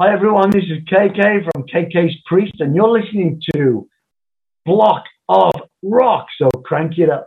Hi everyone, this is KK from KK's Priest, and you're listening to Blog of Rock. So crank it up.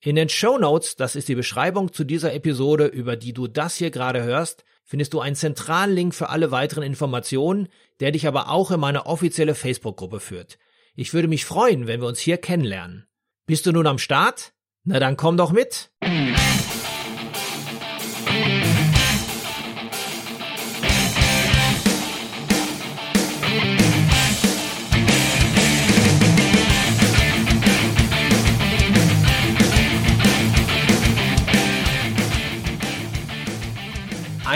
In den Show Notes, das ist die Beschreibung zu dieser Episode, über die du das hier gerade hörst, findest du einen zentralen Link für alle weiteren Informationen, der dich aber auch in meine offizielle Facebook-Gruppe führt. Ich würde mich freuen, wenn wir uns hier kennenlernen. Bist du nun am Start? Na dann komm doch mit!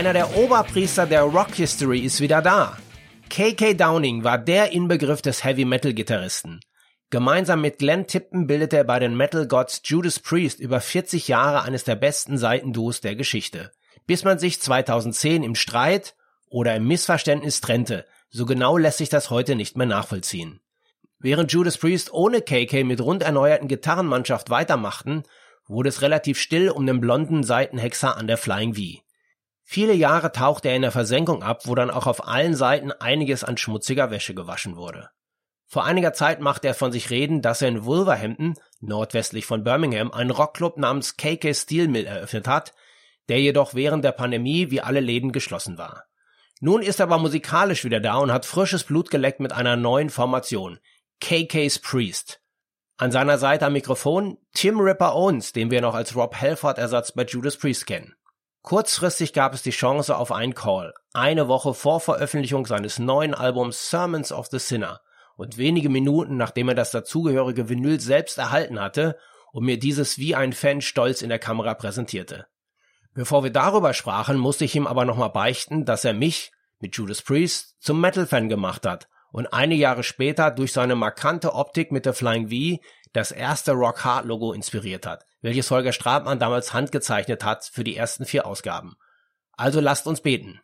Einer der Oberpriester der Rock History ist wieder da. KK Downing war der Inbegriff des Heavy Metal Gitarristen. Gemeinsam mit Glenn Tipton bildete er bei den Metal Gods Judas Priest über 40 Jahre eines der besten Seitenduos der Geschichte. Bis man sich 2010 im Streit oder im Missverständnis trennte. So genau lässt sich das heute nicht mehr nachvollziehen. Während Judas Priest ohne KK mit rund erneuerten Gitarrenmannschaft weitermachten, wurde es relativ still um den blonden Seitenhexer an der Flying V. Viele Jahre tauchte er in der Versenkung ab, wo dann auch auf allen Seiten einiges an schmutziger Wäsche gewaschen wurde. Vor einiger Zeit machte er von sich reden, dass er in Wolverhampton, nordwestlich von Birmingham, einen Rockclub namens KK Steel Mill eröffnet hat, der jedoch während der Pandemie wie alle Läden geschlossen war. Nun ist er aber musikalisch wieder da und hat frisches Blut geleckt mit einer neuen Formation, KK's Priest. An seiner Seite am Mikrofon Tim Ripper Owens, den wir noch als Rob Halford Ersatz bei Judas Priest kennen. Kurzfristig gab es die Chance auf einen Call, eine Woche vor Veröffentlichung seines neuen Albums Sermons of the Sinner. Und wenige Minuten nachdem er das dazugehörige Vinyl selbst erhalten hatte und mir dieses wie ein Fan stolz in der Kamera präsentierte. Bevor wir darüber sprachen, musste ich ihm aber nochmal beichten, dass er mich mit Judas Priest zum Metal-Fan gemacht hat und einige Jahre später durch seine markante Optik mit der Flying V das erste Rock Hard Logo inspiriert hat, welches Holger Stratmann damals handgezeichnet hat für die ersten vier Ausgaben. Also lasst uns beten.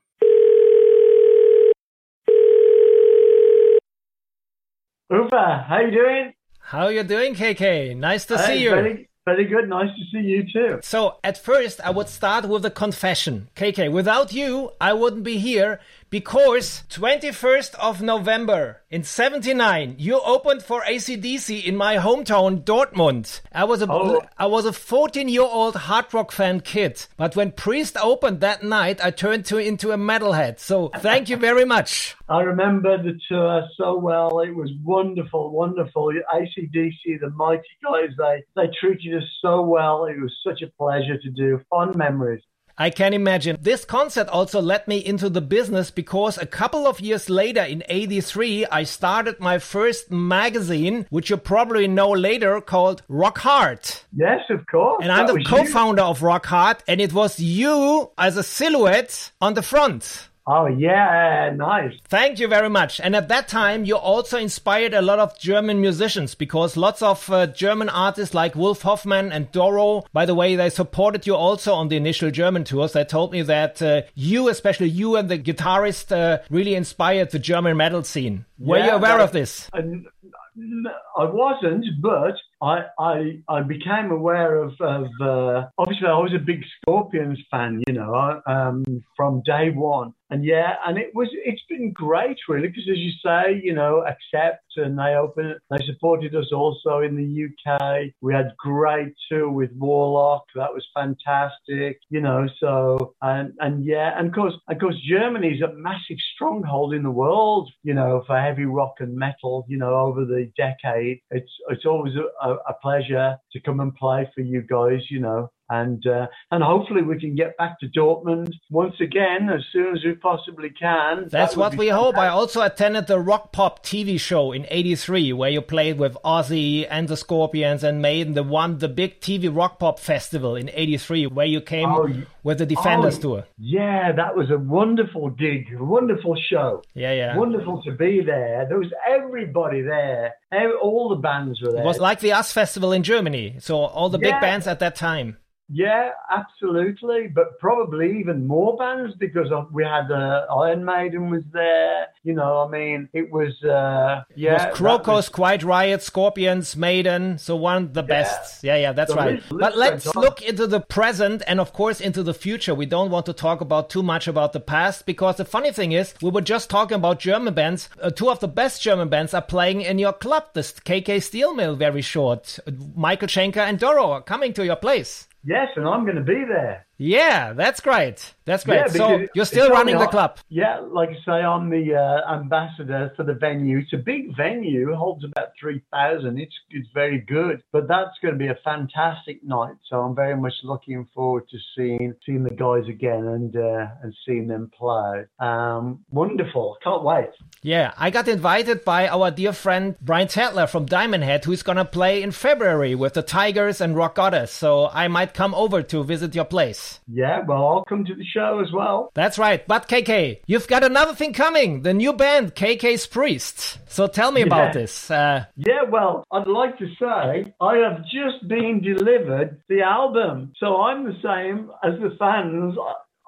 Ufa, how you doing? How you doing, KK? Nice to Hey, see you. Very, very good. Nice to see you too. So, at first, I would start with a confession. KK, without you, I wouldn't be here because 21st of November in 79, you opened for ACDC in my hometown, Dortmund. I was a, Oh. I was a 14 year old hard rock fan kid, but when Priest opened that night, I turned to, into a metalhead. So, thank you very much. I remember the tour so well. It was wonderful, wonderful. ACDC, the mighty guys, they, they treated us so well. It was such a pleasure to do. Fond memories. I can imagine. This concert also led me into the business because a couple of years later in 83, I started my first magazine, which you probably know later called Rock Hard. Yes, of course. And I'm That the co-founder of Rock Hard and it was you as a silhouette on the front. Oh, yeah, nice. Thank you very much. And at that time, you also inspired a lot of German musicians because lots of uh, German artists like Wolf Hoffmann and Doro, by the way, they supported you also on the initial German tours. They told me that uh, you, especially you and the guitarist, uh, really inspired the German metal scene. Were you aware of this? I, I wasn't, but I I, I became aware of, of uh, obviously I was a big Scorpions fan, you know, um, from day one, and yeah, and it was it's been great really because as you say, you know, Accept and they open they supported us also in the UK. We had great tour with Warlock, that was fantastic, you know. So and and yeah, and of course of course Germany's a massive stronghold in the world, you know, for heavy rock and metal, you know, over the decade. It's it's always a, a pleasure to come and play for you guys, you know. And uh, and hopefully we can get back to Dortmund once again as soon as we possibly can. That's that what we fantastic. hope. I also attended the Rock Pop TV show in '83 where you played with Ozzy and the Scorpions and Maiden, the one the big TV Rock Pop festival in '83 where you came oh, with the Defenders oh, tour. Yeah, that was a wonderful gig, a wonderful show. Yeah, yeah, wonderful to be there. There was everybody there. All the bands were there. It was like the US Festival in Germany. So all the yeah. big bands at that time. Yeah, absolutely. But probably even more bands because we had uh, Iron Maiden was there. You know, I mean, it was uh, yeah. It was Krokus, was... Quiet Riot, Scorpions, Maiden. So one of the yeah. best. Yeah, yeah, that's so right. Let's, but let's look into the present and of course into the future. We don't want to talk about too much about the past because the funny thing is, we were just talking about German bands. Uh, two of the best German bands are playing in your club. This KK Steel Mill, very short. Michael Schenker and Doro are coming to your place. Yes, and I'm going to be there. Yeah, that's great. That's great. Yeah, so you're still running the club. Yeah, like I say, I'm the uh, ambassador for the venue. It's a big venue, it holds about three thousand. It's it's very good, but that's going to be a fantastic night. So I'm very much looking forward to seeing seeing the guys again and uh, and seeing them play. Um, wonderful! Can't wait. Yeah, I got invited by our dear friend Brian Tatler from Diamond Head, who's going to play in February with the Tigers and Rock Goddess. So I might come over to visit your place. Yeah, well, I'll come to the show as well. That's right. But KK, you've got another thing coming the new band, KK's Priest. So tell me yeah. about this. Uh, yeah, well, I'd like to say I have just been delivered the album. So I'm the same as the fans.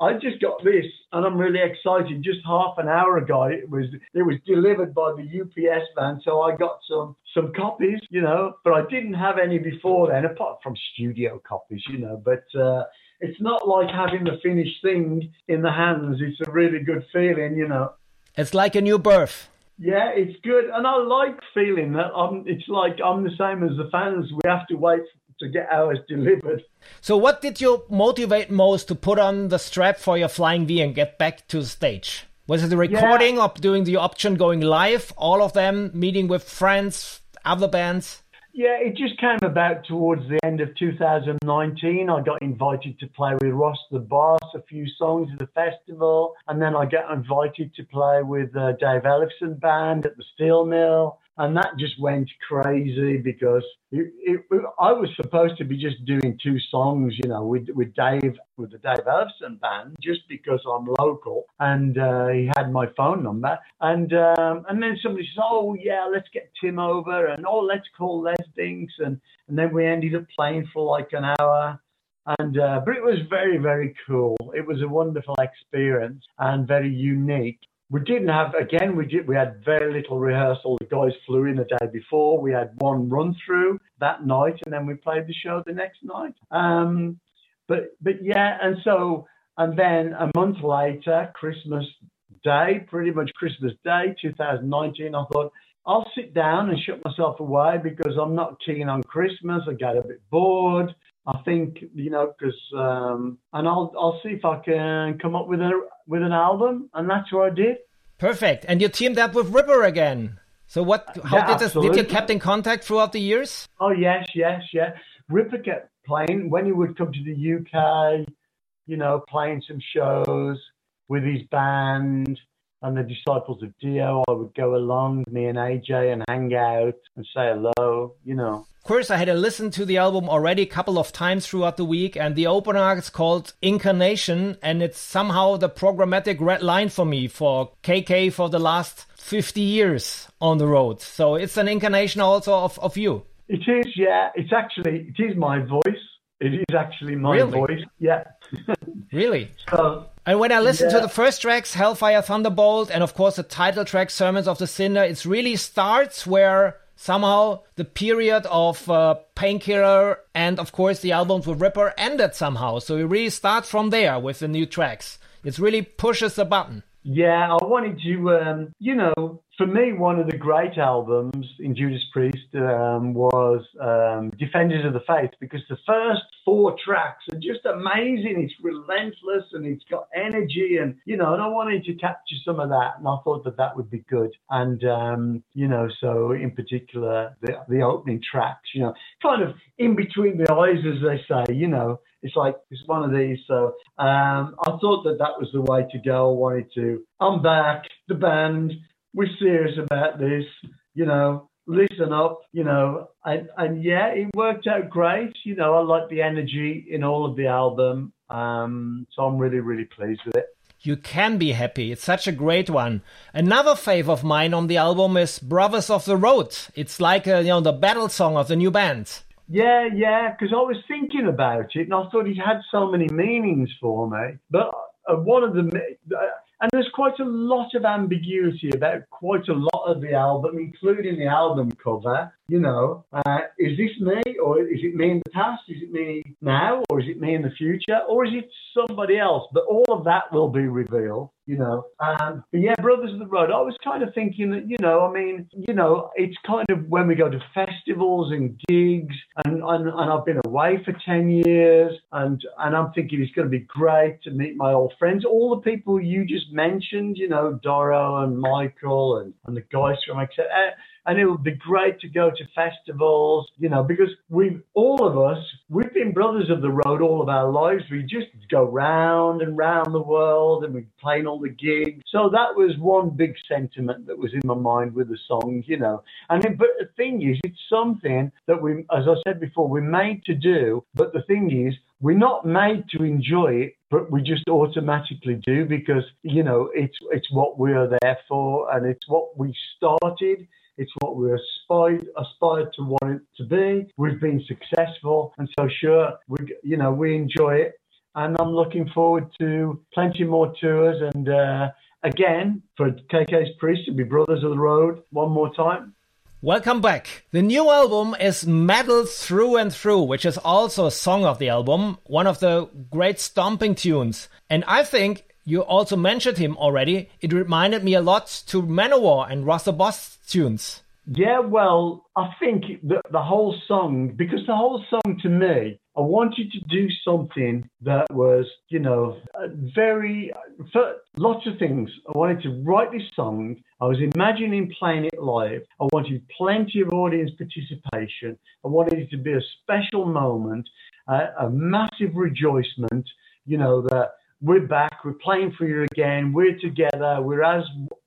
I just got this, and I'm really excited. Just half an hour ago, it was it was delivered by the UPS van, so I got some some copies, you know. But I didn't have any before then, apart from studio copies, you know. But uh, it's not like having the finished thing in the hands. It's a really good feeling, you know. It's like a new birth. Yeah, it's good, and I like feeling that. I'm. It's like I'm the same as the fans. We have to wait to get ours delivered. So, what did you motivate most to put on the strap for your flying V and get back to the stage? Was it the recording yeah. or doing the option going live? All of them meeting with friends, other bands. Yeah, it just came about towards the end of 2019. I got invited to play with Ross the Boss a few songs at the festival, and then I got invited to play with uh, Dave Ellefson Band at the Steel Mill and that just went crazy because it, it, I was supposed to be just doing two songs, you know, with with Dave with the Dave Ellefson band, just because I'm local, and uh, he had my phone number, and um, and then somebody says, oh yeah, let's get Tim over, and oh let's call Les Binks, and and then we ended up playing for like an hour. And uh, but it was very very cool. It was a wonderful experience and very unique we didn't have again we did we had very little rehearsal. The guys flew in the day before. We had one run through that night and then we played the show the next night. Um, but but yeah and so and then a month later christmas day pretty much christmas day 2019 i thought i'll sit down and shut myself away because i'm not keen on christmas. I get a bit bored I think you know because um, and I'll I'll see if I can come up with a with an album, and that's what I did. Perfect. And you teamed up with Ripper again. So what? How yeah, did this? Did you kept in contact throughout the years? Oh yes, yes, yeah. Ripper kept playing when he would come to the UK. You know, playing some shows with his band and the Disciples of Dio. I would go along, me and AJ, and hang out and say hello. You know. Of course, I had to listen to the album already a couple of times throughout the week, and the opener is called Incarnation, and it's somehow the programmatic red line for me for KK for the last 50 years on the road. So it's an incarnation also of, of you. It is, yeah. It's actually, it is my voice. It is actually my really? voice, yeah. really? So, and when I listen yeah. to the first tracks, Hellfire Thunderbolt, and of course the title track, Sermons of the Sinner, it really starts where somehow the period of uh, Painkiller and of course the albums with Ripper ended somehow. So we really start from there with the new tracks. It really pushes the button. Yeah, I wanted to, um, you know, for me, one of the great albums in Judas Priest um, was um, Defenders of the Faith because the first four tracks are just amazing. It's relentless and it's got energy, and you know, and I wanted to capture some of that, and I thought that that would be good. And um, you know, so in particular, the the opening tracks, you know, kind of in between the eyes, as they say, you know, it's like it's one of these. So um, I thought that that was the way to go. I wanted to. I'm back. The band we're serious about this, you know, listen up, you know, and, and yeah, it worked out great. You know, I like the energy in all of the album. Um, so I'm really, really pleased with it. You can be happy. It's such a great one. Another fave of mine on the album is Brothers of the Road. It's like a, you know the battle song of the new band. Yeah, yeah, because I was thinking about it and I thought it had so many meanings for me. But uh, one of the uh, and there's quite a lot of ambiguity about quite a lot of the album, including the album cover. You know, uh, is this me or is it me in the past? Is it me now or is it me in the future or is it somebody else? But all of that will be revealed you know. Um, but yeah, Brothers of the Road. I was kind of thinking that, you know, I mean, you know, it's kind of when we go to festivals and gigs, and and, and I've been away for ten years, and and I'm thinking it's going to be great to meet my old friends, all the people you just mentioned, you know, Doro and Michael and and the guys from etc and it would be great to go to festivals, you know, because we all of us, we've been brothers of the road all of our lives. We just go round and round the world and we playing all the gigs. So that was one big sentiment that was in my mind with the song, you know. And it, but the thing is, it's something that we, as I said before, we're made to do. But the thing is, we're not made to enjoy it, but we just automatically do because you know it's it's what we are there for, and it's what we started. It's what we aspired aspired to want it to be. We've been successful, and so sure, we you know we enjoy it, and I'm looking forward to plenty more tours. And uh, again, for KK's Priest to be Brothers of the Road one more time. Welcome back. The new album is Metal Through and Through, which is also a song of the album, one of the great stomping tunes. And I think you also mentioned him already. It reminded me a lot to Manowar and the Boss tunes. Yeah, well, I think the, the whole song, because the whole song to me, I wanted to do something that was, you know, very, for lots of things. I wanted to write this song. I was imagining playing it live. I wanted plenty of audience participation. I wanted it to be a special moment, uh, a massive rejoicement, you know, that we're back, we're playing for you again, we're together, we're as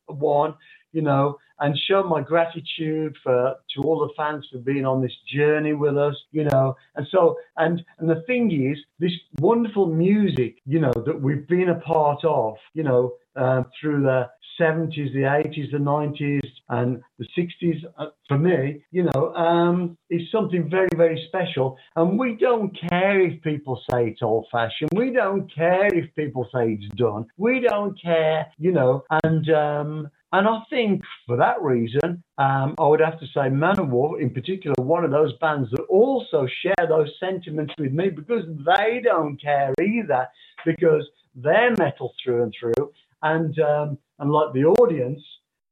one, you know, and show my gratitude for to all the fans for being on this journey with us, you know. And so, and and the thing is, this wonderful music, you know, that we've been a part of, you know, um, through the 70s, the 80s, the 90s, and the 60s, uh, for me, you know, um, is something very, very special. And we don't care if people say it's old fashioned. We don't care if people say it's done. We don't care, you know, and, um, and I think for that reason, um, I would have to say Manowar, in particular, one of those bands that also share those sentiments with me because they don't care either, because they're metal through and through. And, um, and like the audience,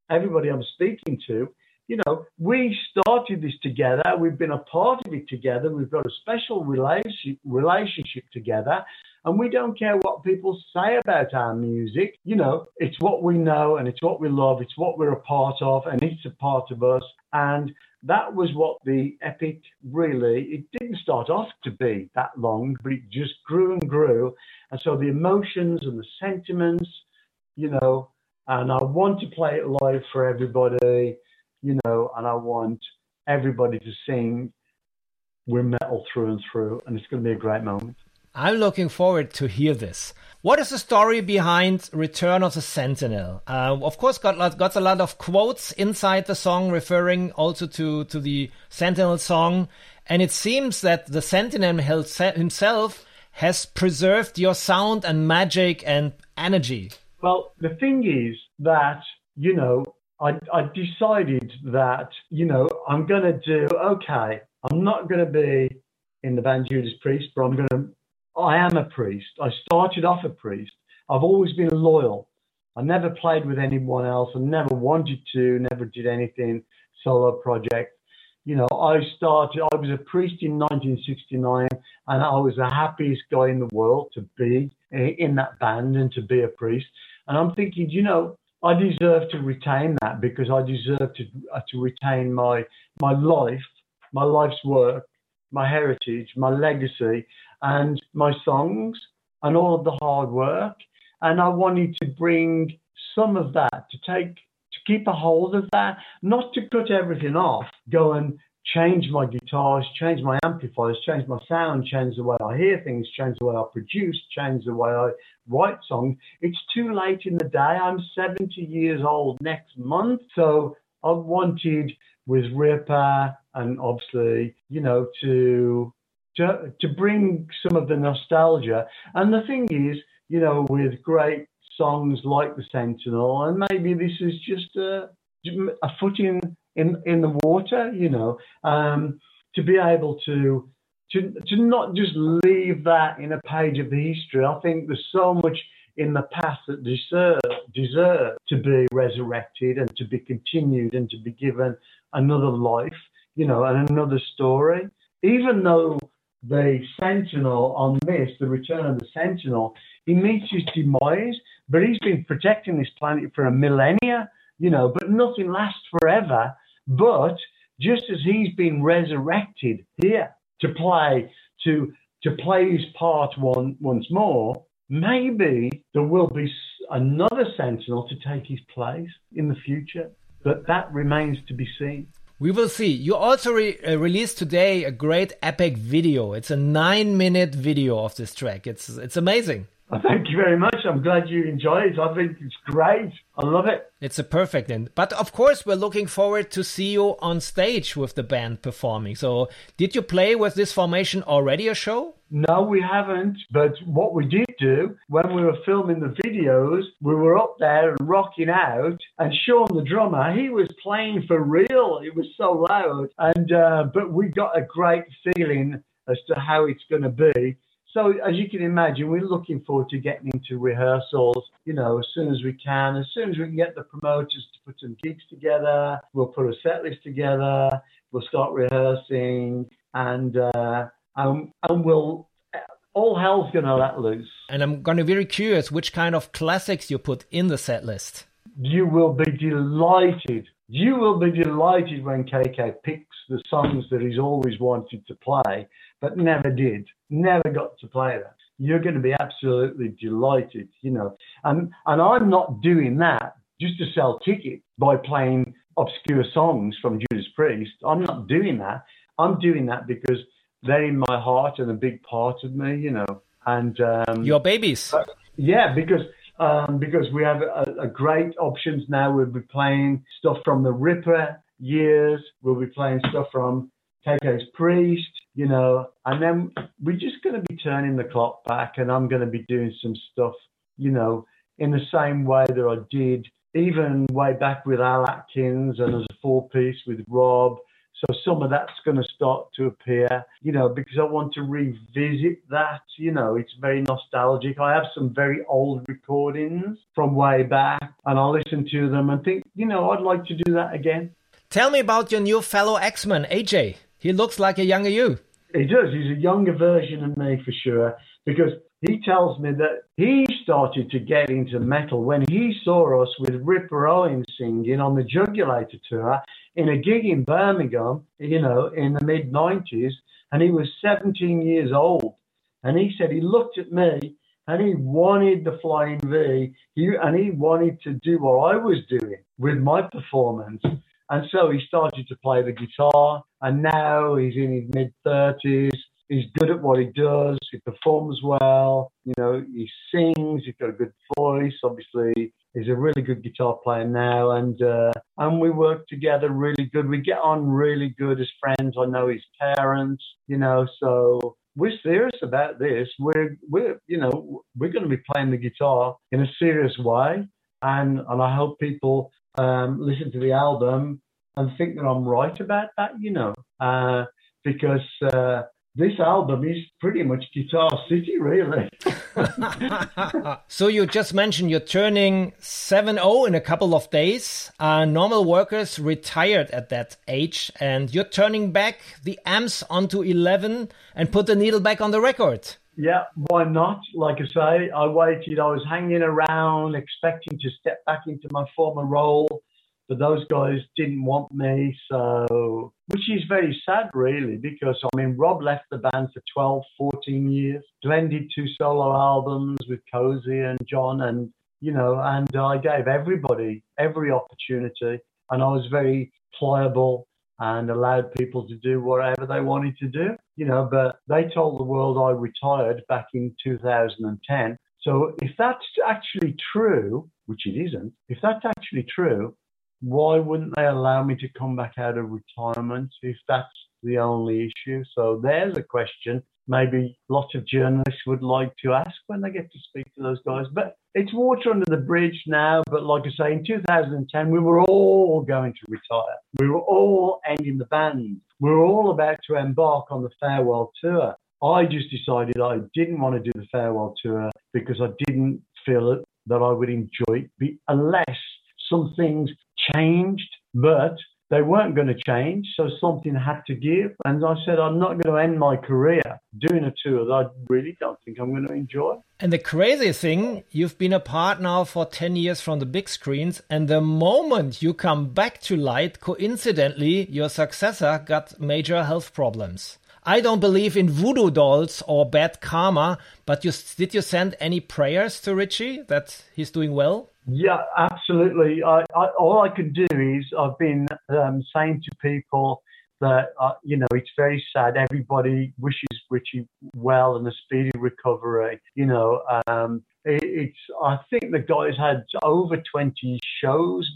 everybody I'm speaking to, you know, we started this together. We've been a part of it together. We've got a special relationship, relationship together. And we don't care what people say about our music. You know, it's what we know and it's what we love. It's what we're a part of and it's a part of us. And that was what the epic really, it didn't start off to be that long, but it just grew and grew. And so the emotions and the sentiments, you know, and I want to play it live for everybody, you know, and I want everybody to sing We're Metal Through and Through, and it's going to be a great moment. I'm looking forward to hear this. What is the story behind Return of the Sentinel? Uh, of course, got got a lot of quotes inside the song, referring also to to the Sentinel song, and it seems that the Sentinel himself has preserved your sound and magic and energy. Well, the thing is that you know I, I decided that you know I'm going to do okay. I'm not going to be in the band Judas Priest, but I'm going to I am a priest. I started off a priest. I've always been loyal I never played with anyone else. I never wanted to, never did anything solo project. You know, I started, I was a priest in 1969 and I was the happiest guy in the world to be in that band and to be a priest. And I'm thinking, you know, I deserve to retain that because I deserve to, uh, to retain my, my life, my life's work, my heritage, my legacy, and my songs and all of the hard work. And I wanted to bring some of that to take to keep a hold of that, not to cut everything off, go and change my guitars, change my amplifiers, change my sound, change the way I hear things, change the way I produce, change the way I write songs. It's too late in the day. I'm 70 years old next month. So I wanted with Ripper and obviously, you know, to to to bring some of the nostalgia. And the thing is, you know, with great songs like the Sentinel, and maybe this is just a a foot in in in the water, you know, um, to be able to to to not just leave that in a page of the history. I think there's so much in the past that deserve deserve to be resurrected and to be continued and to be given another life, you know, and another story. Even though the Sentinel on this, the return of the Sentinel, he meets his demise, but he's been protecting this planet for a millennia, you know, but nothing lasts forever. But just as he's been resurrected here to play, to to play his part one, once more, maybe there will be another Sentinel to take his place in the future. But that remains to be seen. We will see. You also re uh, released today a great epic video. It's a nine minute video of this track. It's it's amazing. thank you very much. I'm glad you enjoy it. I think it's great. I love it. It's a perfect end. But of course, we're looking forward to see you on stage with the band performing. So, did you play with this formation already a show? No, we haven't. But what we did do when we were filming the videos, we were up there and rocking out. And Sean, the drummer, he was playing for real. It was so loud. And uh, but we got a great feeling as to how it's going to be. So as you can imagine, we're looking forward to getting into rehearsals, you know, as soon as we can. As soon as we can get the promoters to put some gigs together, we'll put a set list together, we'll start rehearsing, and uh, and, and we'll all hell's gonna let loose. And I'm gonna be very curious which kind of classics you put in the set list. You will be delighted. You will be delighted when KK picks the songs that he's always wanted to play, but never did never got to play that. You're going to be absolutely delighted, you know. And and I'm not doing that just to sell tickets by playing obscure songs from Judas Priest. I'm not doing that. I'm doing that because they're in my heart and a big part of me, you know. And um, your babies. Uh, yeah, because um, because we have a, a, great options now. We'll be playing stuff from the Ripper years. We'll be playing stuff from KK's Priest you know, and then we're just going to be turning the clock back, and I'm going to be doing some stuff, you know, in the same way that I did even way back with Al Atkins and as a four piece with Rob. So some of that's going to start to appear, you know, because I want to revisit that. You know, it's very nostalgic. I have some very old recordings from way back, and I listen to them and think, you know, I'd like to do that again. Tell me about your new fellow X-Men, AJ. He looks like a younger you. He does. He's a younger version of me for sure because he tells me that he started to get into metal when he saw us with Ripper Owens singing on the Jugulator tour in a gig in Birmingham, you know, in the mid 90s. And he was 17 years old. And he said he looked at me and he wanted the Flying V. He, and he wanted to do what I was doing with my performance. And so he started to play the guitar, and now he's in his mid 30s. He's good at what he does. He performs well. You know, he sings. He's got a good voice. Obviously, he's a really good guitar player now, and uh, and we work together really good. We get on really good as friends. I know his parents. You know, so we're serious about this. We're we're you know we're going to be playing the guitar in a serious way, and and I hope people um, listen to the album and think that I'm right about that, you know, uh, because uh, this album is pretty much Guitar City, really. so you just mentioned you're turning 7-0 in a couple of days. Uh, normal workers retired at that age, and you're turning back the amps onto 11 and put the needle back on the record. Yeah, why not? Like I say, I waited. I was hanging around, expecting to step back into my former role but those guys didn't want me. So, which is very sad, really, because I mean, Rob left the band for 12, 14 years. Glenn did two solo albums with Cozy and John, and you know, and I gave everybody every opportunity, and I was very pliable and allowed people to do whatever they wanted to do, you know. But they told the world I retired back in 2010. So if that's actually true, which it isn't, if that's actually true, why wouldn't they allow me to come back out of retirement if that's the only issue? So there's a question maybe lots of journalists would like to ask when they get to speak to those guys. But it's water under the bridge now. But like I say, in 2010, we were all going to retire. We were all ending the band. We were all about to embark on the farewell tour. I just decided I didn't want to do the farewell tour because I didn't feel that I would enjoy it unless some things changed, but they weren't going to change, so something had to give. And I said, I'm not going to end my career doing a tour that I really don't think I'm going to enjoy. And the crazy thing, you've been apart now for 10 years from the big screens, and the moment you come back to light, coincidentally, your successor got major health problems. I don't believe in voodoo dolls or bad karma, but you, did you send any prayers to Richie that he's doing well? Yeah, absolutely. I, I, all I can do is I've been um, saying to people that uh, you know it's very sad. Everybody wishes Richie well and a speedy recovery. You know, um, it, it's I think the guy's had over 20 shows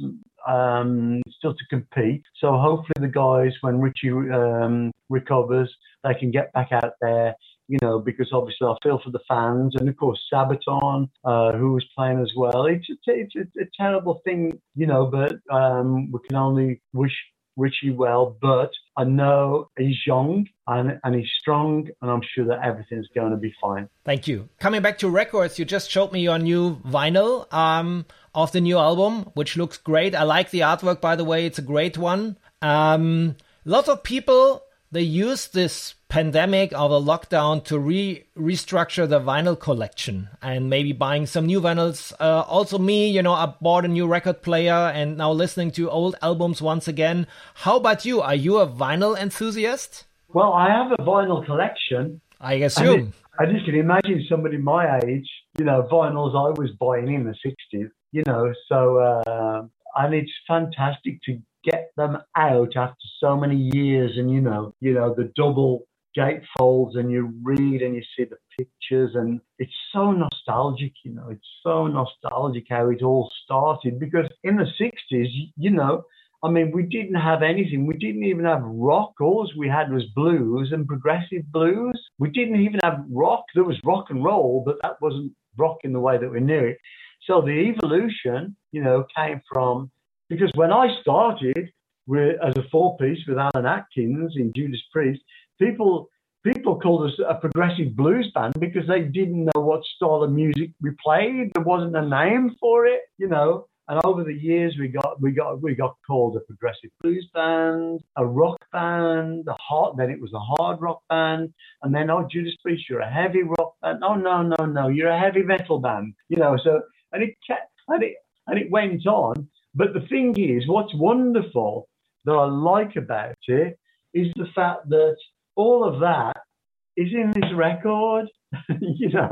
um, still to compete. So hopefully the guys, when Richie um, recovers, they can get back out there you know, because obviously I feel for the fans, and of course Sabaton, uh, who was playing as well. It's a, it's a, a terrible thing, you know, but um, we can only wish Richie well. But I know he's young and, and he's strong, and I'm sure that everything's going to be fine. Thank you. Coming back to records, you just showed me your new vinyl um, of the new album, which looks great. I like the artwork, by the way; it's a great one. Um, lots of people they used this pandemic or the lockdown to re restructure the vinyl collection and maybe buying some new vinyls. Uh, also, me, you know, I bought a new record player and now listening to old albums once again. How about you? Are you a vinyl enthusiast? Well, I have a vinyl collection. I assume. I just can imagine somebody my age, you know, vinyls I was buying in the 60s, you know, so, uh, and it's fantastic to get them out after so many years and, you know, you know, the double gatefolds and you read and you see the pictures and it's so nostalgic, you know, it's so nostalgic how it all started because in the 60s, you know, I mean, we didn't have anything. We didn't even have rock. All we had was blues and progressive blues. We didn't even have rock. There was rock and roll, but that wasn't rock in the way that we knew it. So the evolution, you know, came from because when I started with, as a four piece with Alan Atkins in Judas Priest, people people called us a progressive blues band because they didn't know what style of music we played. There wasn't a name for it, you know. And over the years, we got we got we got called a progressive blues band, a rock band, a hard. Then it was a hard rock band, and then oh Judas Priest, you're a heavy rock band. Oh no no no, you're a heavy metal band. You know. So and it kept, and it and it went on. But the thing is, what's wonderful that I like about it is the fact that all of that is in this record, you know,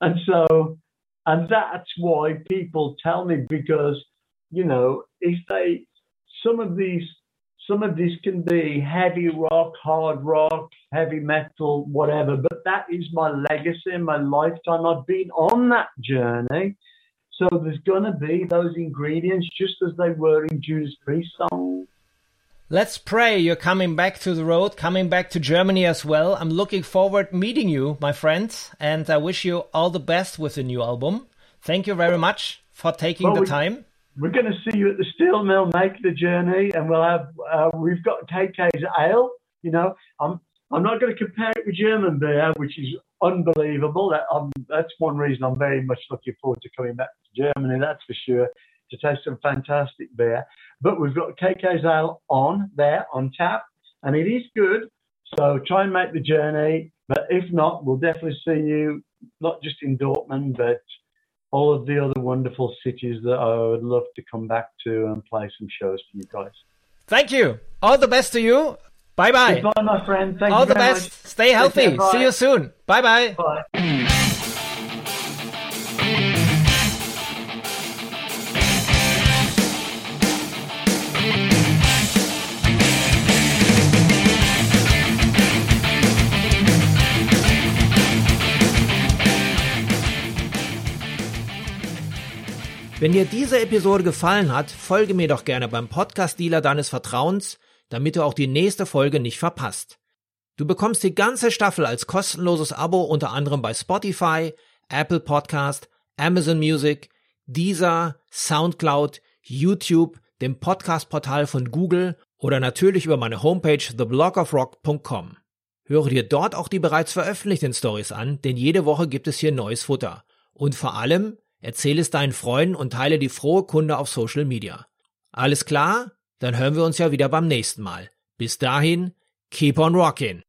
and so, and that's why people tell me because, you know, if they, some of these, some of this can be heavy rock, hard rock, heavy metal, whatever, but that is my legacy, in my lifetime. I've been on that journey. So there's going to be those ingredients just as they were in Judas Priest songs. Let's pray you're coming back to the road, coming back to Germany as well. I'm looking forward meeting you, my friends, and I wish you all the best with the new album. Thank you very much for taking well, the we, time. We're going to see you at the steel mill, make the journey, and we'll have uh, we've got KK's ale. You know, I'm I'm not going to compare it with German beer, which is unbelievable. That, um, that's one reason I'm very much looking forward to coming back to Germany, that's for sure, to taste some fantastic beer. But we've got KK's Ale on there, on tap, and it is good. So try and make the journey. But if not, we'll definitely see you, not just in Dortmund, but all of the other wonderful cities that I would love to come back to and play some shows for you guys. Thank you. All the best to you. Bye bye. Goodbye, my friend. Thank All the best. much. Stay healthy. care. See you soon. Bye bye. Bye. Wenn dir diese Episode gefallen hat, folge mir doch gerne beim Podcast-Dealer deines Vertrauens, damit du auch die nächste Folge nicht verpasst. Du bekommst die ganze Staffel als kostenloses Abo unter anderem bei Spotify, Apple Podcast, Amazon Music, Deezer, Soundcloud, YouTube, dem Podcast-Portal von Google oder natürlich über meine Homepage theblogofrock.com. Höre dir dort auch die bereits veröffentlichten Stories an, denn jede Woche gibt es hier neues Futter. Und vor allem, erzähle es deinen Freunden und teile die frohe Kunde auf Social Media. Alles klar? Dann hören wir uns ja wieder beim nächsten Mal. Bis dahin, keep on rockin'.